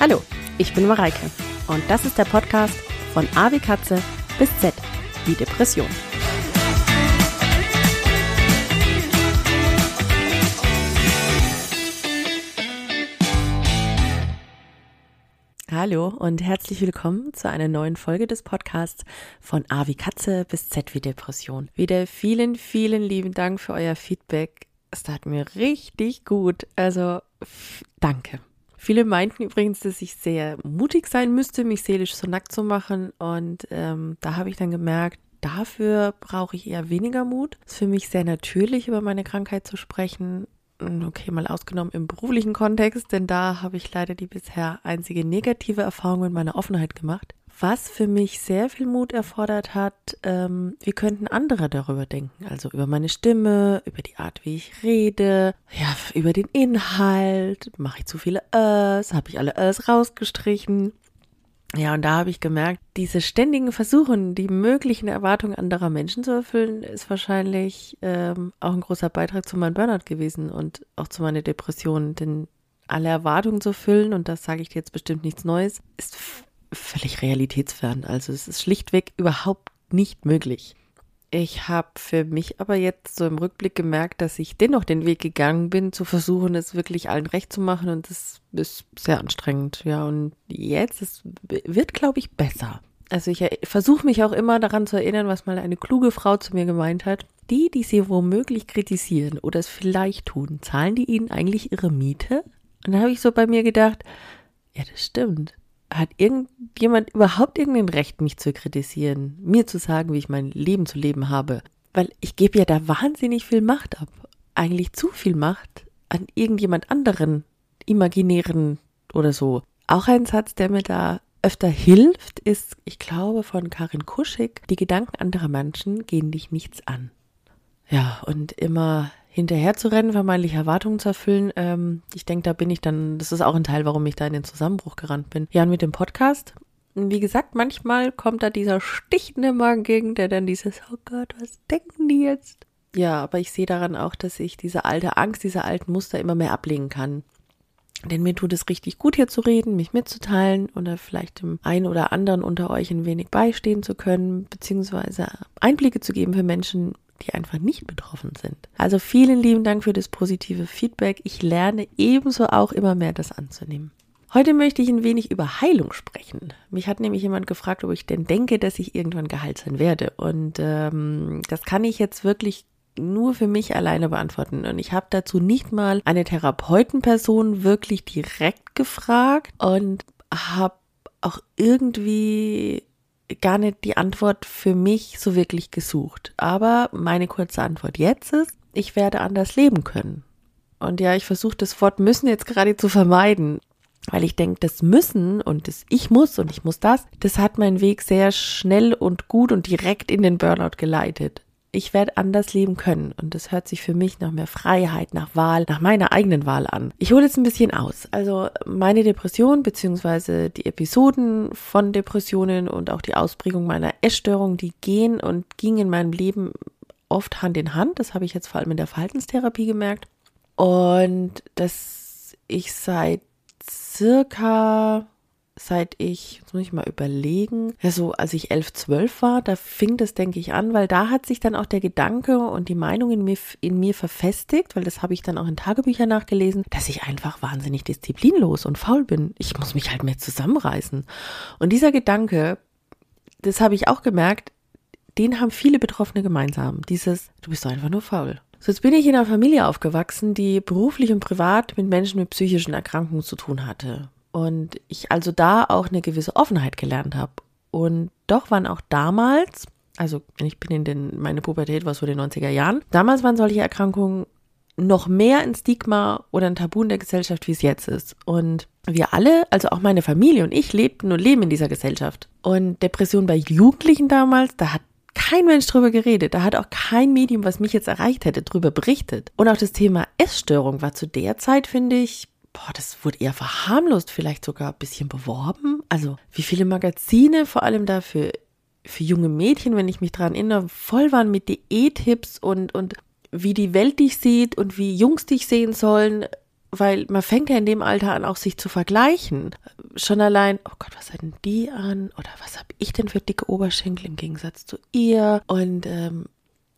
Hallo, ich bin Mareike und das ist der Podcast von A wie Katze bis Z wie Depression. Hallo und herzlich willkommen zu einer neuen Folge des Podcasts von A wie Katze bis Z wie Depression. Wieder vielen, vielen lieben Dank für euer Feedback. Es tat mir richtig gut. Also danke. Viele meinten übrigens, dass ich sehr mutig sein müsste, mich seelisch so nackt zu machen. Und ähm, da habe ich dann gemerkt, dafür brauche ich eher weniger Mut. Es ist für mich sehr natürlich, über meine Krankheit zu sprechen. Okay, mal ausgenommen im beruflichen Kontext, denn da habe ich leider die bisher einzige negative Erfahrung mit meiner Offenheit gemacht was für mich sehr viel Mut erfordert hat, ähm, wie könnten andere darüber denken? Also über meine Stimme, über die Art, wie ich rede, ja, über den Inhalt, mache ich zu viele Ös, habe ich alle Ös rausgestrichen. Ja, und da habe ich gemerkt, diese ständigen Versuchen, die möglichen Erwartungen anderer Menschen zu erfüllen, ist wahrscheinlich ähm, auch ein großer Beitrag zu meinem Burnout gewesen und auch zu meiner Depression. Denn alle Erwartungen zu füllen, und das sage ich dir jetzt bestimmt nichts Neues, ist völlig realitätsfern. Also es ist schlichtweg überhaupt nicht möglich. Ich habe für mich aber jetzt so im Rückblick gemerkt, dass ich dennoch den Weg gegangen bin, zu versuchen, es wirklich allen recht zu machen und das ist sehr anstrengend. Ja, und jetzt es wird, glaube ich, besser. Also ich versuche mich auch immer daran zu erinnern, was mal eine kluge Frau zu mir gemeint hat. Die, die sie womöglich kritisieren oder es vielleicht tun, zahlen die ihnen eigentlich ihre Miete? Und da habe ich so bei mir gedacht, ja, das stimmt hat irgendjemand überhaupt irgendein Recht, mich zu kritisieren, mir zu sagen, wie ich mein Leben zu leben habe? Weil ich gebe ja da wahnsinnig viel Macht ab. Eigentlich zu viel Macht an irgendjemand anderen, imaginären oder so. Auch ein Satz, der mir da öfter hilft, ist, ich glaube, von Karin Kuschig, die Gedanken anderer Menschen gehen dich nichts an. Ja, und immer hinterher zu rennen, vermeintlich Erwartungen zu erfüllen. Ähm, ich denke, da bin ich dann, das ist auch ein Teil, warum ich da in den Zusammenbruch gerannt bin. Ja, und mit dem Podcast, wie gesagt, manchmal kommt da dieser stichende Magen gegen, der dann dieses, oh Gott, was denken die jetzt? Ja, aber ich sehe daran auch, dass ich diese alte Angst, diese alten Muster immer mehr ablegen kann. Denn mir tut es richtig gut, hier zu reden, mich mitzuteilen oder vielleicht dem einen oder anderen unter euch ein wenig beistehen zu können, beziehungsweise Einblicke zu geben für Menschen, die einfach nicht betroffen sind. Also vielen lieben Dank für das positive Feedback. Ich lerne ebenso auch immer mehr das anzunehmen. Heute möchte ich ein wenig über Heilung sprechen. Mich hat nämlich jemand gefragt, ob ich denn denke, dass ich irgendwann geheilt sein werde. Und ähm, das kann ich jetzt wirklich nur für mich alleine beantworten. Und ich habe dazu nicht mal eine Therapeutenperson wirklich direkt gefragt und habe auch irgendwie gar nicht die Antwort für mich so wirklich gesucht. Aber meine kurze Antwort jetzt ist, ich werde anders leben können. Und ja, ich versuche das Wort müssen jetzt gerade zu vermeiden, weil ich denke, das müssen und das ich muss und ich muss das, das hat meinen Weg sehr schnell und gut und direkt in den Burnout geleitet ich werde anders leben können. Und das hört sich für mich nach mehr Freiheit, nach Wahl, nach meiner eigenen Wahl an. Ich hole jetzt ein bisschen aus. Also meine Depression beziehungsweise die Episoden von Depressionen und auch die Ausprägung meiner Essstörung, die gehen und gingen in meinem Leben oft Hand in Hand. Das habe ich jetzt vor allem in der Verhaltenstherapie gemerkt. Und dass ich seit circa seit ich, jetzt muss ich mal überlegen, ja so, als ich elf, zwölf war, da fing das, denke ich, an, weil da hat sich dann auch der Gedanke und die Meinung in mir, in mir verfestigt, weil das habe ich dann auch in Tagebüchern nachgelesen, dass ich einfach wahnsinnig disziplinlos und faul bin. Ich muss mich halt mehr zusammenreißen. Und dieser Gedanke, das habe ich auch gemerkt, den haben viele Betroffene gemeinsam. Dieses, du bist doch einfach nur faul. So, jetzt bin ich in einer Familie aufgewachsen, die beruflich und privat mit Menschen mit psychischen Erkrankungen zu tun hatte. Und ich also da auch eine gewisse Offenheit gelernt habe. Und doch waren auch damals, also ich bin in den, meine Pubertät war so in den 90er Jahren, damals waren solche Erkrankungen noch mehr ein Stigma oder ein Tabu in der Gesellschaft, wie es jetzt ist. Und wir alle, also auch meine Familie und ich, lebten und leben in dieser Gesellschaft. Und Depression bei Jugendlichen damals, da hat kein Mensch drüber geredet. Da hat auch kein Medium, was mich jetzt erreicht hätte, drüber berichtet. Und auch das Thema Essstörung war zu der Zeit, finde ich, boah, das wurde eher verharmlost, vielleicht sogar ein bisschen beworben. Also wie viele Magazine, vor allem dafür für junge Mädchen, wenn ich mich daran erinnere, voll waren mit Diät-Tipps und, und wie die Welt dich sieht und wie Jungs dich sehen sollen, weil man fängt ja in dem Alter an, auch sich zu vergleichen. schon allein, oh Gott, was hatten die an? Oder was habe ich denn für dicke Oberschenkel im Gegensatz zu ihr? Und ähm,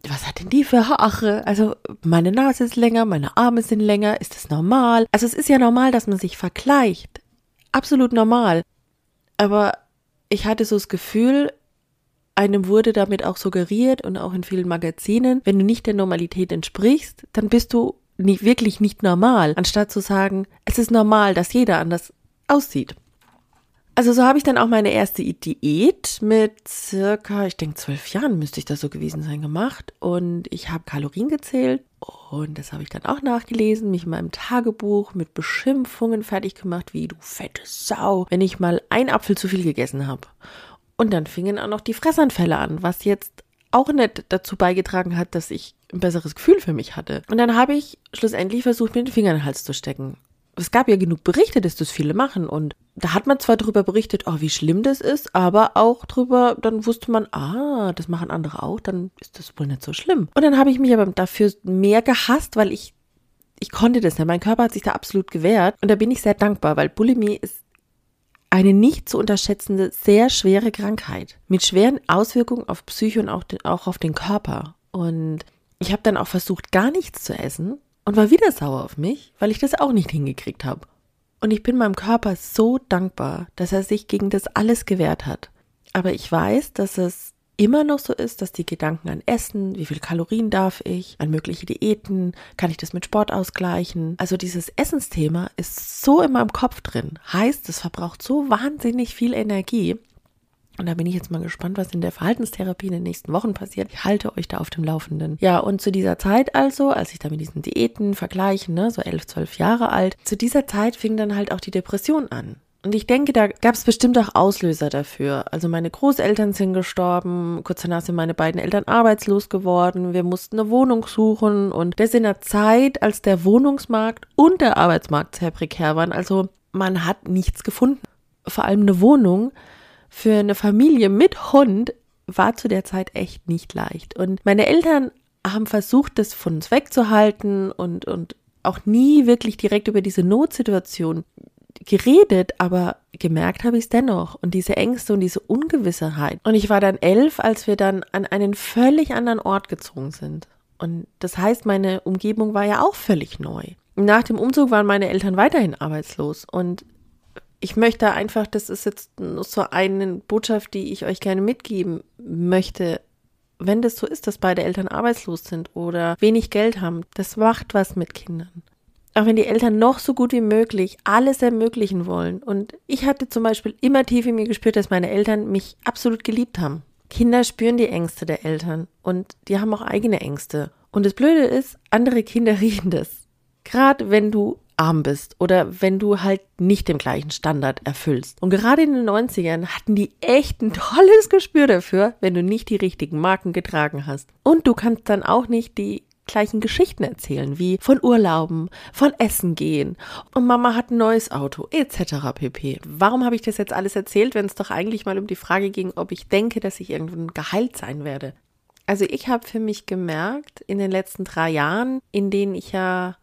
was hat denn die für Haare? Also meine Nase ist länger, meine Arme sind länger. Ist das normal? Also es ist ja normal, dass man sich vergleicht. Absolut normal. Aber ich hatte so das Gefühl, einem wurde damit auch suggeriert und auch in vielen Magazinen, wenn du nicht der Normalität entsprichst, dann bist du nicht, wirklich nicht normal, anstatt zu sagen, es ist normal, dass jeder anders aussieht. Also so habe ich dann auch meine erste Diät mit circa, ich denke zwölf Jahren müsste ich das so gewesen sein, gemacht. Und ich habe Kalorien gezählt und das habe ich dann auch nachgelesen, mich in meinem Tagebuch mit Beschimpfungen fertig gemacht, wie du fette Sau, wenn ich mal einen Apfel zu viel gegessen habe. Und dann fingen auch noch die Fressanfälle an, was jetzt auch nicht dazu beigetragen hat, dass ich ein besseres Gefühl für mich hatte. Und dann habe ich schlussendlich versucht, mir den Finger in den Hals zu stecken es gab ja genug Berichte, dass das viele machen und da hat man zwar darüber berichtet, oh, wie schlimm das ist, aber auch drüber, dann wusste man, ah, das machen andere auch, dann ist das wohl nicht so schlimm. Und dann habe ich mich aber dafür mehr gehasst, weil ich, ich konnte das nicht. Mein Körper hat sich da absolut gewehrt und da bin ich sehr dankbar, weil Bulimie ist eine nicht zu unterschätzende, sehr schwere Krankheit mit schweren Auswirkungen auf Psyche und auch, den, auch auf den Körper. Und ich habe dann auch versucht, gar nichts zu essen und war wieder sauer auf mich, weil ich das auch nicht hingekriegt habe. Und ich bin meinem Körper so dankbar, dass er sich gegen das alles gewehrt hat. Aber ich weiß, dass es immer noch so ist, dass die Gedanken an Essen, wie viel Kalorien darf ich, an mögliche Diäten, kann ich das mit Sport ausgleichen. Also dieses Essensthema ist so in meinem Kopf drin. Heißt, es verbraucht so wahnsinnig viel Energie, und da bin ich jetzt mal gespannt, was in der Verhaltenstherapie in den nächsten Wochen passiert. Ich halte euch da auf dem Laufenden. Ja, und zu dieser Zeit also, als ich da mit diesen Diäten vergleiche, ne, so elf, zwölf Jahre alt, zu dieser Zeit fing dann halt auch die Depression an. Und ich denke, da gab es bestimmt auch Auslöser dafür. Also meine Großeltern sind gestorben, kurz danach sind meine beiden Eltern arbeitslos geworden, wir mussten eine Wohnung suchen und das in einer Zeit, als der Wohnungsmarkt und der Arbeitsmarkt sehr prekär waren. Also man hat nichts gefunden. Vor allem eine Wohnung für eine Familie mit Hund war zu der Zeit echt nicht leicht. Und meine Eltern haben versucht, das von uns wegzuhalten und, und auch nie wirklich direkt über diese Notsituation geredet, aber gemerkt habe ich es dennoch. Und diese Ängste und diese Ungewissheit. Und ich war dann elf, als wir dann an einen völlig anderen Ort gezogen sind. Und das heißt, meine Umgebung war ja auch völlig neu. Nach dem Umzug waren meine Eltern weiterhin arbeitslos. Und ich möchte einfach, das ist jetzt so eine Botschaft, die ich euch gerne mitgeben möchte. Wenn das so ist, dass beide Eltern arbeitslos sind oder wenig Geld haben, das macht was mit Kindern. Auch wenn die Eltern noch so gut wie möglich alles ermöglichen wollen. Und ich hatte zum Beispiel immer tief in mir gespürt, dass meine Eltern mich absolut geliebt haben. Kinder spüren die Ängste der Eltern und die haben auch eigene Ängste. Und das Blöde ist, andere Kinder riechen das. Gerade wenn du arm bist oder wenn du halt nicht den gleichen Standard erfüllst. Und gerade in den 90ern hatten die echt ein tolles Gespür dafür, wenn du nicht die richtigen Marken getragen hast. Und du kannst dann auch nicht die gleichen Geschichten erzählen, wie von Urlauben, von Essen gehen und Mama hat ein neues Auto, etc. pp. Warum habe ich das jetzt alles erzählt, wenn es doch eigentlich mal um die Frage ging, ob ich denke, dass ich irgendwann geheilt sein werde? Also ich habe für mich gemerkt, in den letzten drei Jahren, in denen ich ja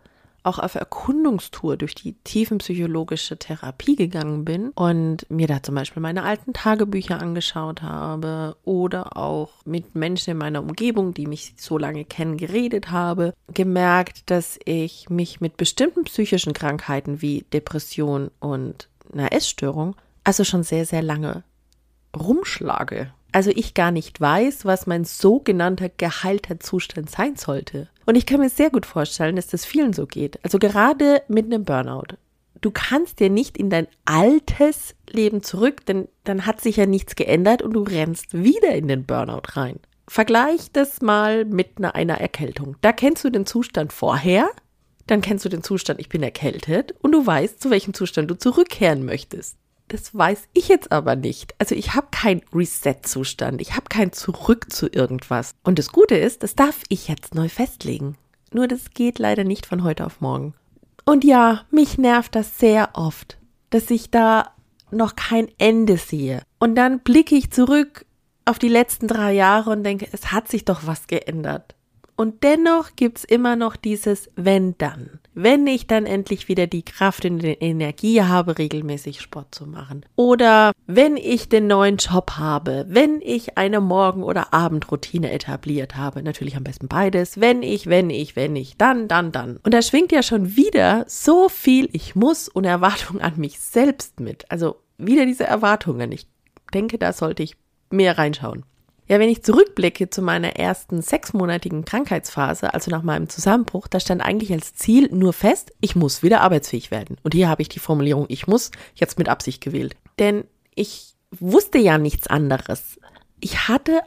auch auf Erkundungstour durch die tiefenpsychologische Therapie gegangen bin und mir da zum Beispiel meine alten Tagebücher angeschaut habe oder auch mit Menschen in meiner Umgebung, die mich so lange kennen, geredet habe, gemerkt, dass ich mich mit bestimmten psychischen Krankheiten wie Depression und einer Essstörung also schon sehr, sehr lange rumschlage also ich gar nicht weiß, was mein sogenannter geheilter Zustand sein sollte. Und ich kann mir sehr gut vorstellen, dass das vielen so geht. Also gerade mit einem Burnout. Du kannst dir nicht in dein altes Leben zurück, denn dann hat sich ja nichts geändert und du rennst wieder in den Burnout rein. Vergleich das mal mit einer Erkältung. Da kennst du den Zustand vorher, dann kennst du den Zustand, ich bin erkältet und du weißt, zu welchem Zustand du zurückkehren möchtest. Das weiß ich jetzt aber nicht. Also ich habe keinen Reset-Zustand. Ich habe kein Zurück zu irgendwas. Und das Gute ist, das darf ich jetzt neu festlegen. Nur das geht leider nicht von heute auf morgen. Und ja, mich nervt das sehr oft, dass ich da noch kein Ende sehe. Und dann blicke ich zurück auf die letzten drei Jahre und denke, es hat sich doch was geändert. Und dennoch gibt's immer noch dieses wenn dann. Wenn ich dann endlich wieder die Kraft und die Energie habe, regelmäßig Sport zu machen. Oder wenn ich den neuen Job habe, wenn ich eine Morgen- oder Abendroutine etabliert habe. Natürlich am besten beides. Wenn ich, wenn ich, wenn ich, dann, dann, dann. Und da schwingt ja schon wieder so viel Ich muss und Erwartung an mich selbst mit. Also wieder diese Erwartungen. Ich denke, da sollte ich mehr reinschauen. Ja, wenn ich zurückblicke zu meiner ersten sechsmonatigen Krankheitsphase, also nach meinem Zusammenbruch, da stand eigentlich als Ziel nur fest, ich muss wieder arbeitsfähig werden. Und hier habe ich die Formulierung ich muss jetzt mit Absicht gewählt. Denn ich wusste ja nichts anderes. Ich hatte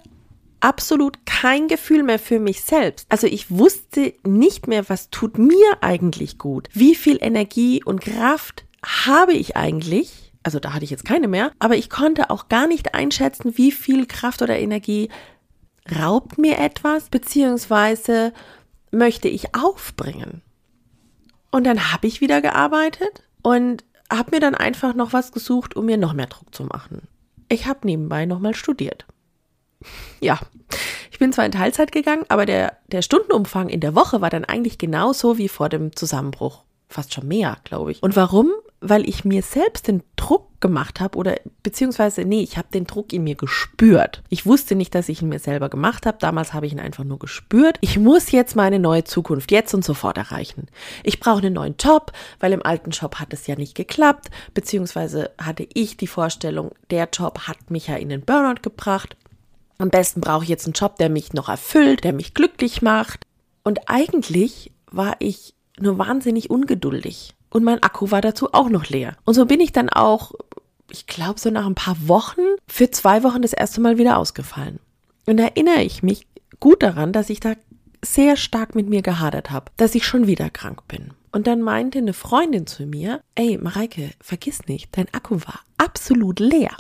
absolut kein Gefühl mehr für mich selbst. Also ich wusste nicht mehr, was tut mir eigentlich gut. Wie viel Energie und Kraft habe ich eigentlich? Also da hatte ich jetzt keine mehr, aber ich konnte auch gar nicht einschätzen, wie viel Kraft oder Energie raubt mir etwas, beziehungsweise möchte ich aufbringen. Und dann habe ich wieder gearbeitet und habe mir dann einfach noch was gesucht, um mir noch mehr Druck zu machen. Ich habe nebenbei nochmal studiert. Ja, ich bin zwar in Teilzeit gegangen, aber der, der Stundenumfang in der Woche war dann eigentlich genauso wie vor dem Zusammenbruch. Fast schon mehr, glaube ich. Und warum? Weil ich mir selbst den Druck gemacht habe oder beziehungsweise nee, ich habe den Druck in mir gespürt. Ich wusste nicht, dass ich ihn mir selber gemacht habe. Damals habe ich ihn einfach nur gespürt. Ich muss jetzt meine neue Zukunft jetzt und sofort erreichen. Ich brauche einen neuen Job, weil im alten Job hat es ja nicht geklappt, beziehungsweise hatte ich die Vorstellung, der Job hat mich ja in den Burnout gebracht. Am besten brauche ich jetzt einen Job, der mich noch erfüllt, der mich glücklich macht. Und eigentlich war ich nur wahnsinnig ungeduldig und mein Akku war dazu auch noch leer. Und so bin ich dann auch, ich glaube, so nach ein paar Wochen für zwei Wochen das erste Mal wieder ausgefallen. Und da erinnere ich mich gut daran, dass ich da sehr stark mit mir gehadert habe, dass ich schon wieder krank bin. Und dann meinte eine Freundin zu mir, ey, Mareike, vergiss nicht, dein Akku war absolut leer.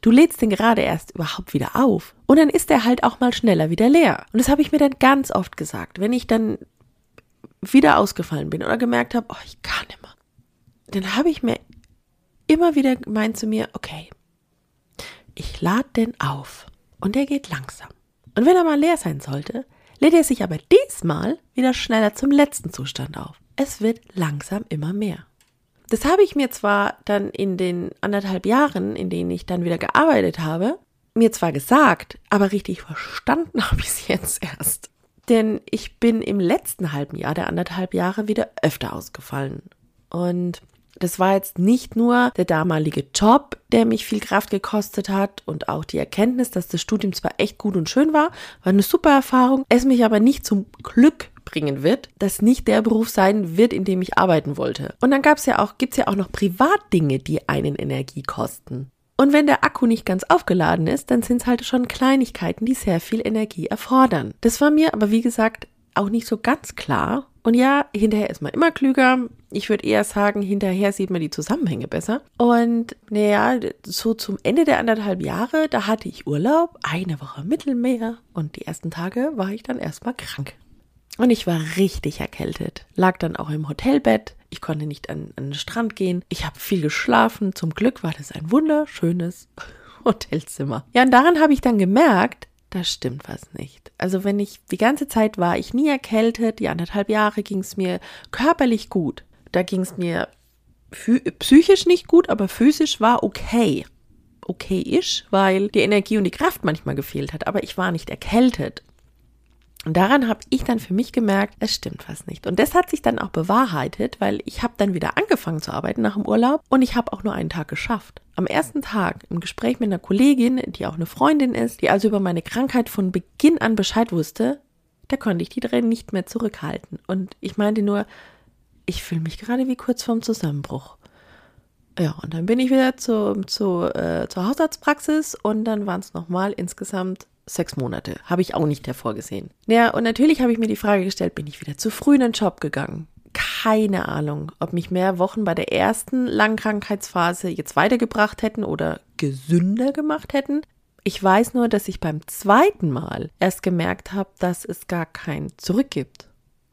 Du lädst den gerade erst überhaupt wieder auf. Und dann ist er halt auch mal schneller wieder leer. Und das habe ich mir dann ganz oft gesagt. Wenn ich dann wieder ausgefallen bin oder gemerkt habe, oh, ich kann mehr, dann habe ich mir immer wieder gemeint zu mir, okay, ich lade den auf und der geht langsam. Und wenn er mal leer sein sollte, lädt er sich aber diesmal wieder schneller zum letzten Zustand auf. Es wird langsam immer mehr. Das habe ich mir zwar dann in den anderthalb Jahren, in denen ich dann wieder gearbeitet habe, mir zwar gesagt, aber richtig verstanden habe ich es jetzt erst. Denn ich bin im letzten halben Jahr der anderthalb Jahre wieder öfter ausgefallen. Und das war jetzt nicht nur der damalige Job, der mich viel Kraft gekostet hat und auch die Erkenntnis, dass das Studium zwar echt gut und schön war, war eine super Erfahrung, es mich aber nicht zum Glück bringen wird, dass nicht der Beruf sein wird, in dem ich arbeiten wollte. Und dann gab's ja auch, gibt's ja auch noch Privatdinge, die einen Energie kosten. Und wenn der Akku nicht ganz aufgeladen ist, dann sind es halt schon Kleinigkeiten, die sehr viel Energie erfordern. Das war mir aber, wie gesagt, auch nicht so ganz klar. Und ja, hinterher ist man immer klüger. Ich würde eher sagen, hinterher sieht man die Zusammenhänge besser. Und naja, so zum Ende der anderthalb Jahre, da hatte ich Urlaub, eine Woche Mittelmeer. Und die ersten Tage war ich dann erstmal krank. Und ich war richtig erkältet, lag dann auch im Hotelbett. Ich konnte nicht an, an den Strand gehen. Ich habe viel geschlafen. Zum Glück war das ein wunderschönes Hotelzimmer. Ja, und daran habe ich dann gemerkt, da stimmt was nicht. Also wenn ich die ganze Zeit war, ich nie erkältet, die anderthalb Jahre ging es mir körperlich gut. Da ging es mir psychisch nicht gut, aber physisch war okay. Okay-ish, weil die Energie und die Kraft manchmal gefehlt hat, aber ich war nicht erkältet. Und daran habe ich dann für mich gemerkt, es stimmt was nicht. Und das hat sich dann auch bewahrheitet, weil ich habe dann wieder angefangen zu arbeiten nach dem Urlaub und ich habe auch nur einen Tag geschafft. Am ersten Tag im Gespräch mit einer Kollegin, die auch eine Freundin ist, die also über meine Krankheit von Beginn an Bescheid wusste, da konnte ich die Tränen nicht mehr zurückhalten. Und ich meinte nur, ich fühle mich gerade wie kurz vorm Zusammenbruch. Ja, und dann bin ich wieder zu, zu, äh, zur Hausarztpraxis und dann waren es nochmal insgesamt sechs Monate. Habe ich auch nicht hervorgesehen. Ja, und natürlich habe ich mir die Frage gestellt, bin ich wieder zu früh in den Job gegangen? Keine Ahnung, ob mich mehr Wochen bei der ersten Langkrankheitsphase jetzt weitergebracht hätten oder gesünder gemacht hätten. Ich weiß nur, dass ich beim zweiten Mal erst gemerkt habe, dass es gar kein Zurück gibt.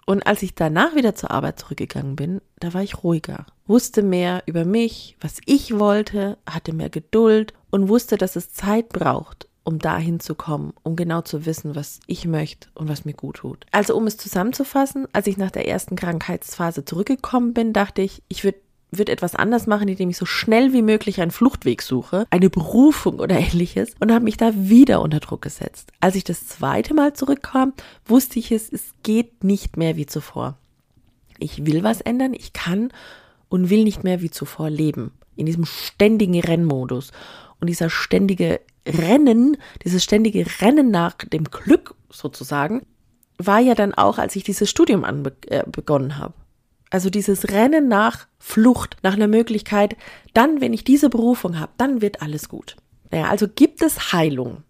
Und als ich danach wieder zur Arbeit zurückgegangen bin, da war ich ruhiger, wusste mehr über mich, was ich wollte, hatte mehr Geduld und wusste, dass es Zeit braucht, um dahin zu kommen, um genau zu wissen, was ich möchte und was mir gut tut. Also um es zusammenzufassen, als ich nach der ersten Krankheitsphase zurückgekommen bin, dachte ich, ich würde würde etwas anders machen, indem ich so schnell wie möglich einen Fluchtweg suche, eine Berufung oder ähnliches und habe mich da wieder unter Druck gesetzt. Als ich das zweite Mal zurückkam, wusste ich es, es geht nicht mehr wie zuvor. Ich will was ändern, ich kann und will nicht mehr wie zuvor leben. In diesem ständigen Rennmodus. Und dieser ständige Rennen, dieses ständige Rennen nach dem Glück sozusagen, war ja dann auch, als ich dieses Studium äh, begonnen habe. Also dieses Rennen nach Flucht, nach einer Möglichkeit, dann, wenn ich diese Berufung habe, dann wird alles gut. Naja, also gibt es Heilung.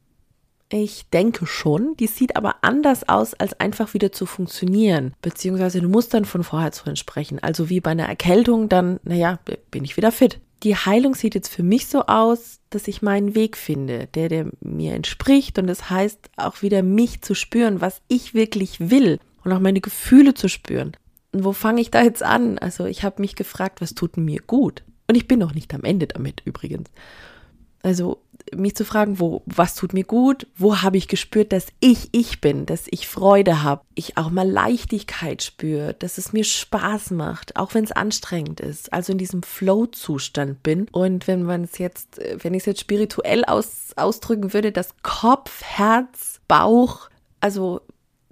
Ich denke schon, die sieht aber anders aus, als einfach wieder zu funktionieren. Beziehungsweise du musst dann von vorher zu sprechen. Also wie bei einer Erkältung, dann, naja, bin ich wieder fit. Die Heilung sieht jetzt für mich so aus, dass ich meinen Weg finde, der, der mir entspricht. Und das heißt auch wieder mich zu spüren, was ich wirklich will und auch meine Gefühle zu spüren. Und wo fange ich da jetzt an? Also ich habe mich gefragt, was tut mir gut? Und ich bin noch nicht am Ende damit übrigens. Also mich zu fragen, wo, was tut mir gut? Wo habe ich gespürt, dass ich ich bin, dass ich Freude habe, ich auch mal Leichtigkeit spüre, dass es mir Spaß macht, auch wenn es anstrengend ist. Also in diesem Flow-Zustand bin. Und wenn man es jetzt, wenn ich es jetzt spirituell aus, ausdrücken würde, dass Kopf, Herz, Bauch, also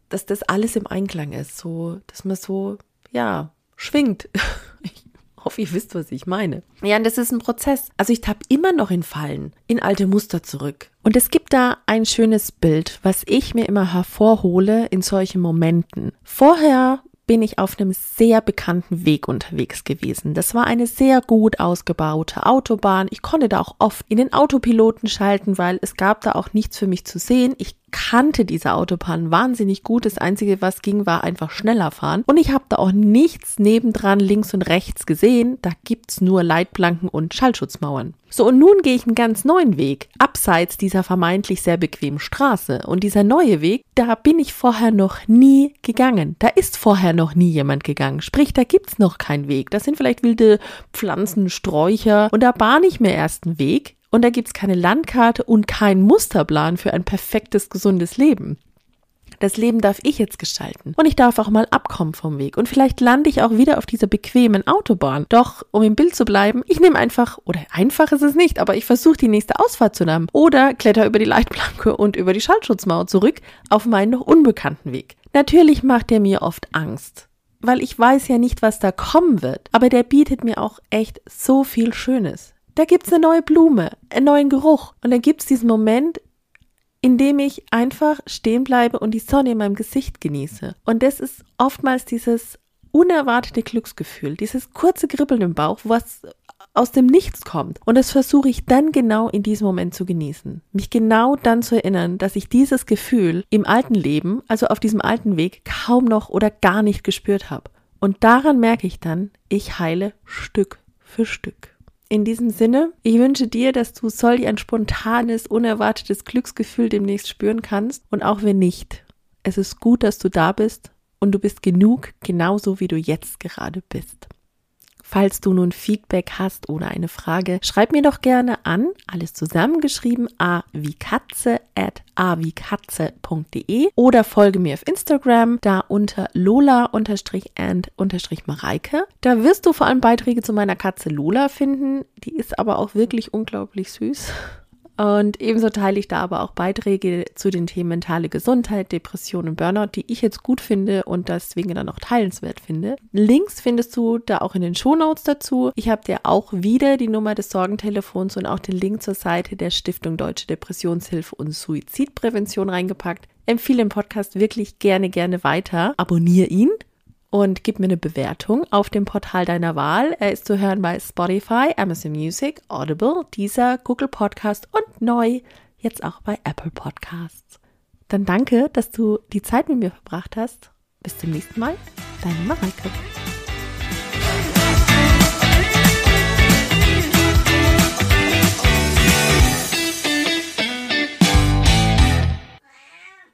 dass das alles im Einklang ist, so, dass man so ja, schwingt. hoffe, ihr wisst, was ich meine. Ja, und das ist ein Prozess. Also ich tapp immer noch in Fallen, in alte Muster zurück. Und es gibt da ein schönes Bild, was ich mir immer hervorhole in solchen Momenten. Vorher bin ich auf einem sehr bekannten Weg unterwegs gewesen. Das war eine sehr gut ausgebaute Autobahn. Ich konnte da auch oft in den Autopiloten schalten, weil es gab da auch nichts für mich zu sehen. Ich kannte diese Autobahn wahnsinnig gut. Das Einzige, was ging, war einfach schneller fahren. Und ich habe da auch nichts nebendran links und rechts gesehen. Da gibt's nur Leitplanken und Schallschutzmauern. So, und nun gehe ich einen ganz neuen Weg, abseits dieser vermeintlich sehr bequemen Straße. Und dieser neue Weg, da bin ich vorher noch nie gegangen. Da ist vorher noch nie jemand gegangen. Sprich, da gibt's noch keinen Weg. Das sind vielleicht wilde Pflanzen, Sträucher. Und da bahne ich mir erst einen Weg, und da gibt's keine Landkarte und keinen Musterplan für ein perfektes, gesundes Leben. Das Leben darf ich jetzt gestalten. Und ich darf auch mal abkommen vom Weg. Und vielleicht lande ich auch wieder auf dieser bequemen Autobahn. Doch, um im Bild zu bleiben, ich nehme einfach, oder einfach ist es nicht, aber ich versuche die nächste Ausfahrt zu nehmen. Oder kletter über die Leitplanke und über die Schallschutzmauer zurück auf meinen noch unbekannten Weg. Natürlich macht der mir oft Angst weil ich weiß ja nicht, was da kommen wird. Aber der bietet mir auch echt so viel Schönes. Da gibt's eine neue Blume, einen neuen Geruch. Und dann gibt's diesen Moment, in dem ich einfach stehen bleibe und die Sonne in meinem Gesicht genieße. Und das ist oftmals dieses unerwartete Glücksgefühl, dieses kurze Kribbeln im Bauch, was aus dem Nichts kommt. Und das versuche ich dann genau in diesem Moment zu genießen. Mich genau dann zu erinnern, dass ich dieses Gefühl im alten Leben, also auf diesem alten Weg, kaum noch oder gar nicht gespürt habe. Und daran merke ich dann, ich heile Stück für Stück. In diesem Sinne, ich wünsche dir, dass du solch ein spontanes, unerwartetes Glücksgefühl demnächst spüren kannst. Und auch wenn nicht, es ist gut, dass du da bist und du bist genug, genauso wie du jetzt gerade bist. Falls du nun Feedback hast oder eine Frage, schreib mir doch gerne an, alles zusammengeschrieben, a wie Katze at a oder folge mir auf Instagram, da unter lola-and-mareike. Da wirst du vor allem Beiträge zu meiner Katze Lola finden. Die ist aber auch wirklich unglaublich süß. Und ebenso teile ich da aber auch Beiträge zu den Themen mentale Gesundheit, Depression und Burnout, die ich jetzt gut finde und deswegen dann auch teilenswert finde. Links findest du da auch in den Shownotes dazu. Ich habe dir auch wieder die Nummer des Sorgentelefons und auch den Link zur Seite der Stiftung Deutsche Depressionshilfe und Suizidprävention reingepackt. Empfehle den Podcast wirklich gerne, gerne weiter. Abonniere ihn und gib mir eine Bewertung auf dem Portal deiner Wahl. Er ist zu hören bei Spotify, Amazon Music, Audible, Deezer, Google Podcast und neu jetzt auch bei Apple Podcasts. Dann danke, dass du die Zeit mit mir verbracht hast. Bis zum nächsten Mal. Deine Mareike.